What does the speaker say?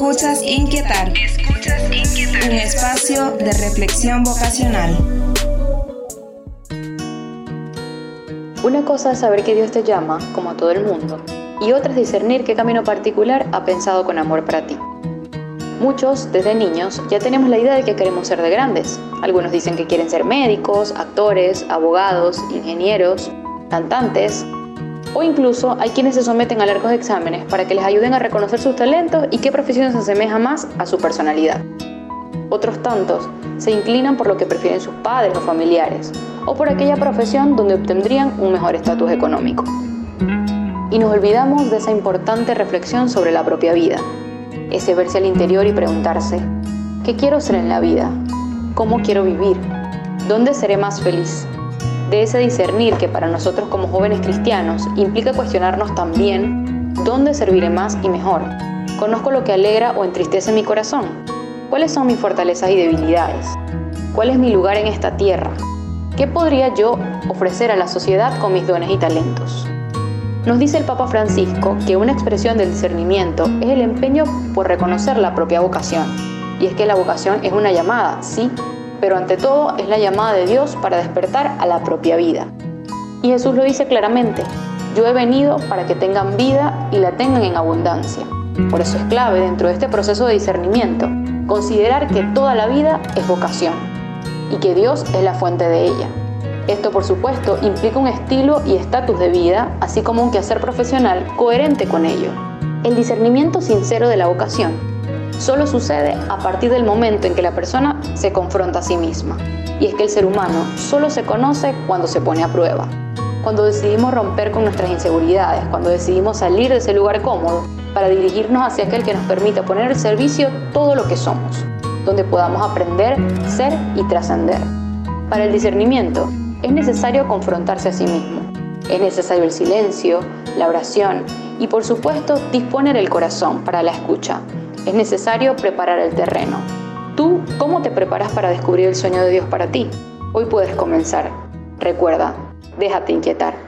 Escuchas Inquietar. Escuchas Inquietar. Un espacio de reflexión vocacional. Una cosa es saber que Dios te llama, como a todo el mundo, y otra es discernir qué camino particular ha pensado con amor para ti. Muchos, desde niños, ya tenemos la idea de que queremos ser de grandes. Algunos dicen que quieren ser médicos, actores, abogados, ingenieros, cantantes, o incluso hay quienes se someten a largos exámenes para que les ayuden a reconocer sus talentos y qué profesión se asemeja más a su personalidad. Otros tantos se inclinan por lo que prefieren sus padres o familiares, o por aquella profesión donde obtendrían un mejor estatus económico. Y nos olvidamos de esa importante reflexión sobre la propia vida, ese verse al interior y preguntarse, ¿qué quiero ser en la vida? ¿Cómo quiero vivir? ¿Dónde seré más feliz? De ese discernir que para nosotros como jóvenes cristianos implica cuestionarnos también dónde serviré más y mejor. Conozco lo que alegra o entristece mi corazón. ¿Cuáles son mis fortalezas y debilidades? ¿Cuál es mi lugar en esta tierra? ¿Qué podría yo ofrecer a la sociedad con mis dones y talentos? Nos dice el Papa Francisco que una expresión del discernimiento es el empeño por reconocer la propia vocación. Y es que la vocación es una llamada, sí, pero ante todo es la llamada de Dios para despertar a la propia vida. Y Jesús lo dice claramente, yo he venido para que tengan vida y la tengan en abundancia. Por eso es clave dentro de este proceso de discernimiento considerar que toda la vida es vocación y que Dios es la fuente de ella. Esto por supuesto implica un estilo y estatus de vida, así como un quehacer profesional coherente con ello. El discernimiento sincero de la vocación solo sucede a partir del momento en que la persona se confronta a sí misma. Y es que el ser humano solo se conoce cuando se pone a prueba. Cuando decidimos romper con nuestras inseguridades, cuando decidimos salir de ese lugar cómodo para dirigirnos hacia aquel que nos permita poner al servicio todo lo que somos, donde podamos aprender, ser y trascender. Para el discernimiento es necesario confrontarse a sí mismo. Es necesario el silencio, la oración y por supuesto disponer el corazón para la escucha, es necesario preparar el terreno. ¿Tú cómo te preparas para descubrir el sueño de Dios para ti? Hoy puedes comenzar. Recuerda, déjate inquietar.